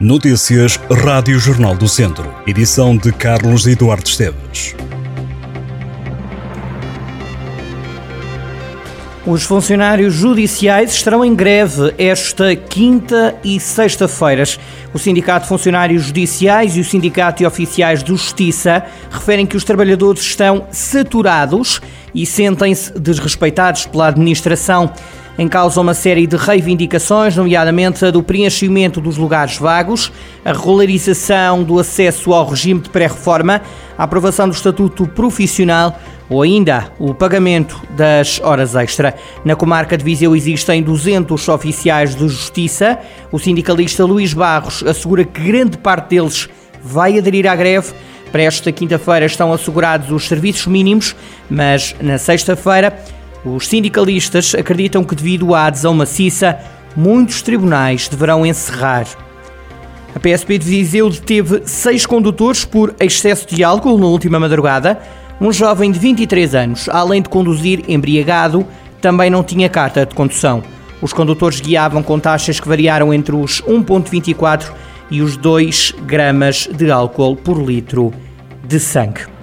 Notícias Rádio Jornal do Centro. Edição de Carlos Eduardo Esteves. Os funcionários judiciais estarão em greve esta quinta e sexta-feiras. O Sindicato de Funcionários Judiciais e o Sindicato de Oficiais de Justiça referem que os trabalhadores estão saturados e sentem-se desrespeitados pela administração. Em causa uma série de reivindicações, nomeadamente a do preenchimento dos lugares vagos, a regularização do acesso ao regime de pré-reforma, a aprovação do estatuto profissional ou ainda o pagamento das horas extra. Na comarca de Viseu existem 200 oficiais de justiça. O sindicalista Luís Barros assegura que grande parte deles vai aderir à greve. Para esta quinta-feira estão assegurados os serviços mínimos, mas na sexta-feira os sindicalistas acreditam que, devido à adesão maciça, muitos tribunais deverão encerrar. A PSP de Viseu deteve seis condutores por excesso de álcool na última madrugada. Um jovem de 23 anos, além de conduzir embriagado, também não tinha carta de condução. Os condutores guiavam com taxas que variaram entre os 1,24 e os 2 gramas de álcool por litro de sangue.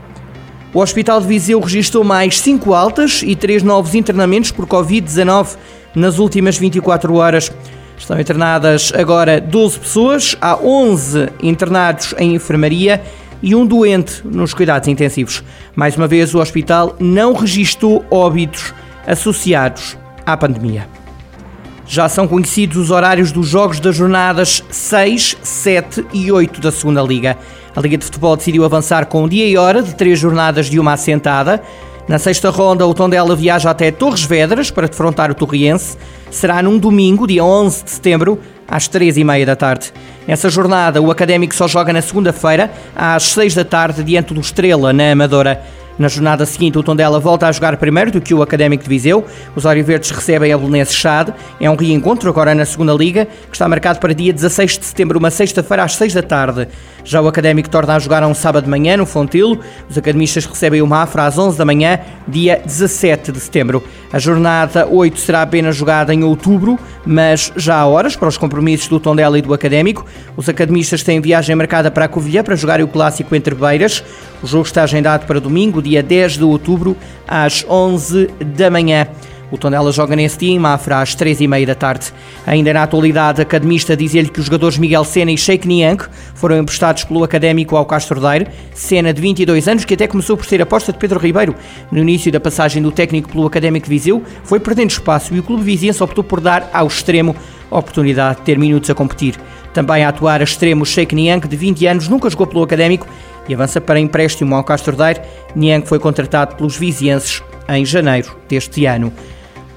O Hospital de Viseu registrou mais 5 altas e 3 novos internamentos por Covid-19 nas últimas 24 horas. Estão internadas agora 12 pessoas, há 11 internados em enfermaria e um doente nos cuidados intensivos. Mais uma vez, o hospital não registrou óbitos associados à pandemia. Já são conhecidos os horários dos jogos das jornadas 6, 7 e 8 da Segunda Liga. A Liga de Futebol decidiu avançar com dia e hora de três jornadas de uma assentada. Na sexta ronda, o Tondela viaja até Torres Vedras para defrontar o Torriense. Será num domingo, dia 11 de setembro, às três e meia da tarde. Nessa jornada, o Académico só joga na segunda-feira, às seis da tarde, diante do Estrela, na Amadora. Na jornada seguinte, o Tondela volta a jogar primeiro do que o Académico de Viseu. Os Verdes recebem a Belenenses Chade. É um reencontro agora na segunda Liga, que está marcado para dia 16 de setembro, uma sexta-feira às 6 da tarde. Já o Académico torna a jogar a um sábado de manhã no Fontilo. Os academistas recebem o Mafra às 11 da manhã, dia 17 de setembro. A jornada 8 será apenas jogada em outubro, mas já há horas para os compromissos do Tondela e do Académico. Os academistas têm viagem marcada para a Covilhã para jogar o clássico entre Beiras. O jogo está agendado para domingo, dia 10 de outubro, às 11 da manhã. O Tondela joga nesse dia em Mafra às 3h30 da tarde. Ainda na atualidade, academista dizia-lhe que os jogadores Miguel Sena e Sheikh Niang foram emprestados pelo académico ao Castro Daire. Sena, de 22 anos, que até começou por ser aposta de Pedro Ribeiro. No início da passagem do técnico pelo académico Viseu, foi perdendo espaço e o clube viziense optou por dar ao extremo a oportunidade de ter minutos a competir. Também a atuar a extremo Sheikh Niang, de 20 anos, nunca jogou pelo académico e avança para empréstimo ao Castro Daire. Niang foi contratado pelos vizienses em janeiro deste ano.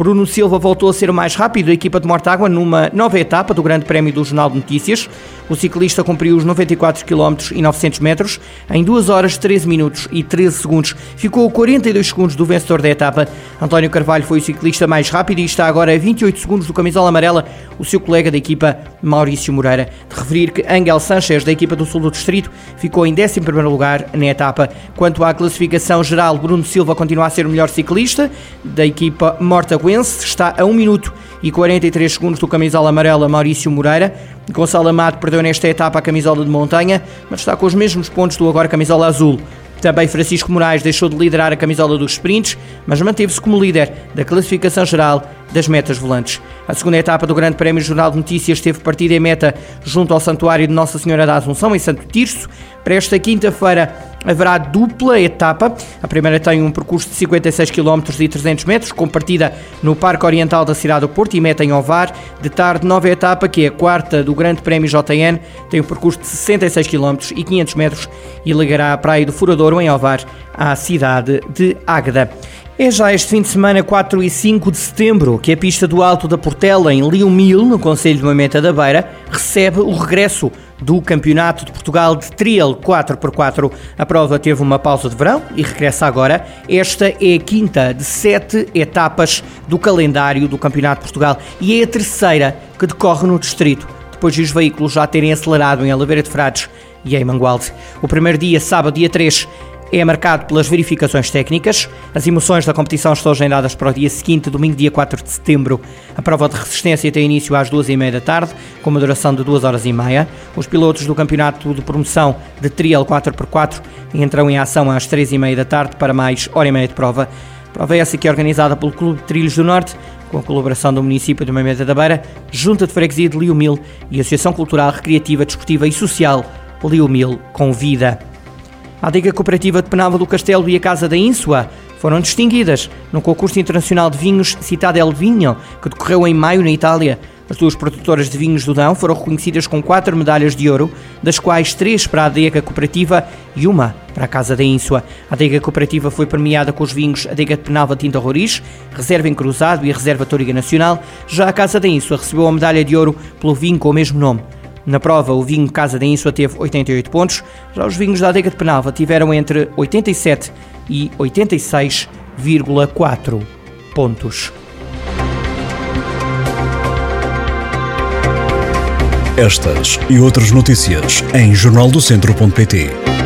Bruno Silva voltou a ser o mais rápido da equipa de Mortágua numa nova etapa do Grande Prémio do Jornal de Notícias. O ciclista cumpriu os 94 km e 900 metros em 2 horas 13 minutos e 13 segundos. Ficou a 42 segundos do vencedor da etapa. António Carvalho foi o ciclista mais rápido e está agora a 28 segundos do camisola amarela, o seu colega da equipa Maurício Moreira. De referir que Angel Sanchez, da equipa do Sul do Distrito, ficou em 11 lugar na etapa. Quanto à classificação geral, Bruno Silva continua a ser o melhor ciclista da equipa Mortágua está a 1 minuto e 43 segundos do camisola amarela Maurício Moreira. Gonçalo Amado perdeu nesta etapa a camisola de montanha, mas está com os mesmos pontos do agora camisola azul. Também Francisco Moraes deixou de liderar a camisola dos sprints, mas manteve-se como líder da classificação geral das metas volantes. A segunda etapa do Grande Prémio Jornal de Notícias teve partida em meta junto ao Santuário de Nossa Senhora da Assunção, em Santo Tirso. Para esta quinta-feira haverá dupla etapa. A primeira tem um percurso de 56 km e 300 metros, com partida no Parque Oriental da cidade do Porto e meta em Ovar. De tarde, nova etapa, que é a quarta do Grande Prémio JN, tem um percurso de 66 km e 500 metros e ligará a Praia do Furadouro, em Ovar, à cidade de Águeda. É já este fim de semana, 4 e 5 de setembro, que a pista do Alto da Portela, em Mil, no Conselho de Moimenta da Beira, recebe o regresso do Campeonato de Portugal de Trail 4x4. A prova teve uma pausa de verão e regressa agora. Esta é a quinta de sete etapas do calendário do Campeonato de Portugal e é a terceira que decorre no distrito, depois de os veículos já terem acelerado em Oliveira de Frades e em Mangualde. O primeiro dia, sábado, dia 3, é marcado pelas verificações técnicas. As emoções da competição estão agendadas para o dia seguinte, domingo, dia 4 de setembro. A prova de resistência tem início às duas e meia da tarde, com uma duração de duas horas e meia. Os pilotos do campeonato de promoção de Trial 4x4 entram em ação às três e meia da tarde para mais hora e meia de prova. Prova essa que é organizada pelo Clube de Trilhos do Norte, com a colaboração do município de Mameda da Beira, Junta de Freguesia de Liumil e Associação Cultural, Recreativa, Desportiva e Social Liumil Convida. A Adega Cooperativa de Penalva do Castelo e a Casa da Ínsua foram distinguidas no concurso internacional de vinhos Citadel Vinho, que decorreu em maio na Itália. As duas produtoras de vinhos do Dão foram reconhecidas com quatro medalhas de ouro, das quais três para a Adega Cooperativa e uma para a Casa da Ínsua. A Adega Cooperativa foi premiada com os vinhos Adega de Penalva Tinta Roriz, Reserva em Cruzado e Reserva Tóriga Nacional. Já a Casa da Ínsua recebeu a medalha de ouro pelo vinho com o mesmo nome. Na prova, o vinho Casa da Ínsua teve 88 pontos, já os vinhos da Adega de Penalva tiveram entre 87 e 86,4 pontos. Estas e outras notícias em jornaldocentro.pt.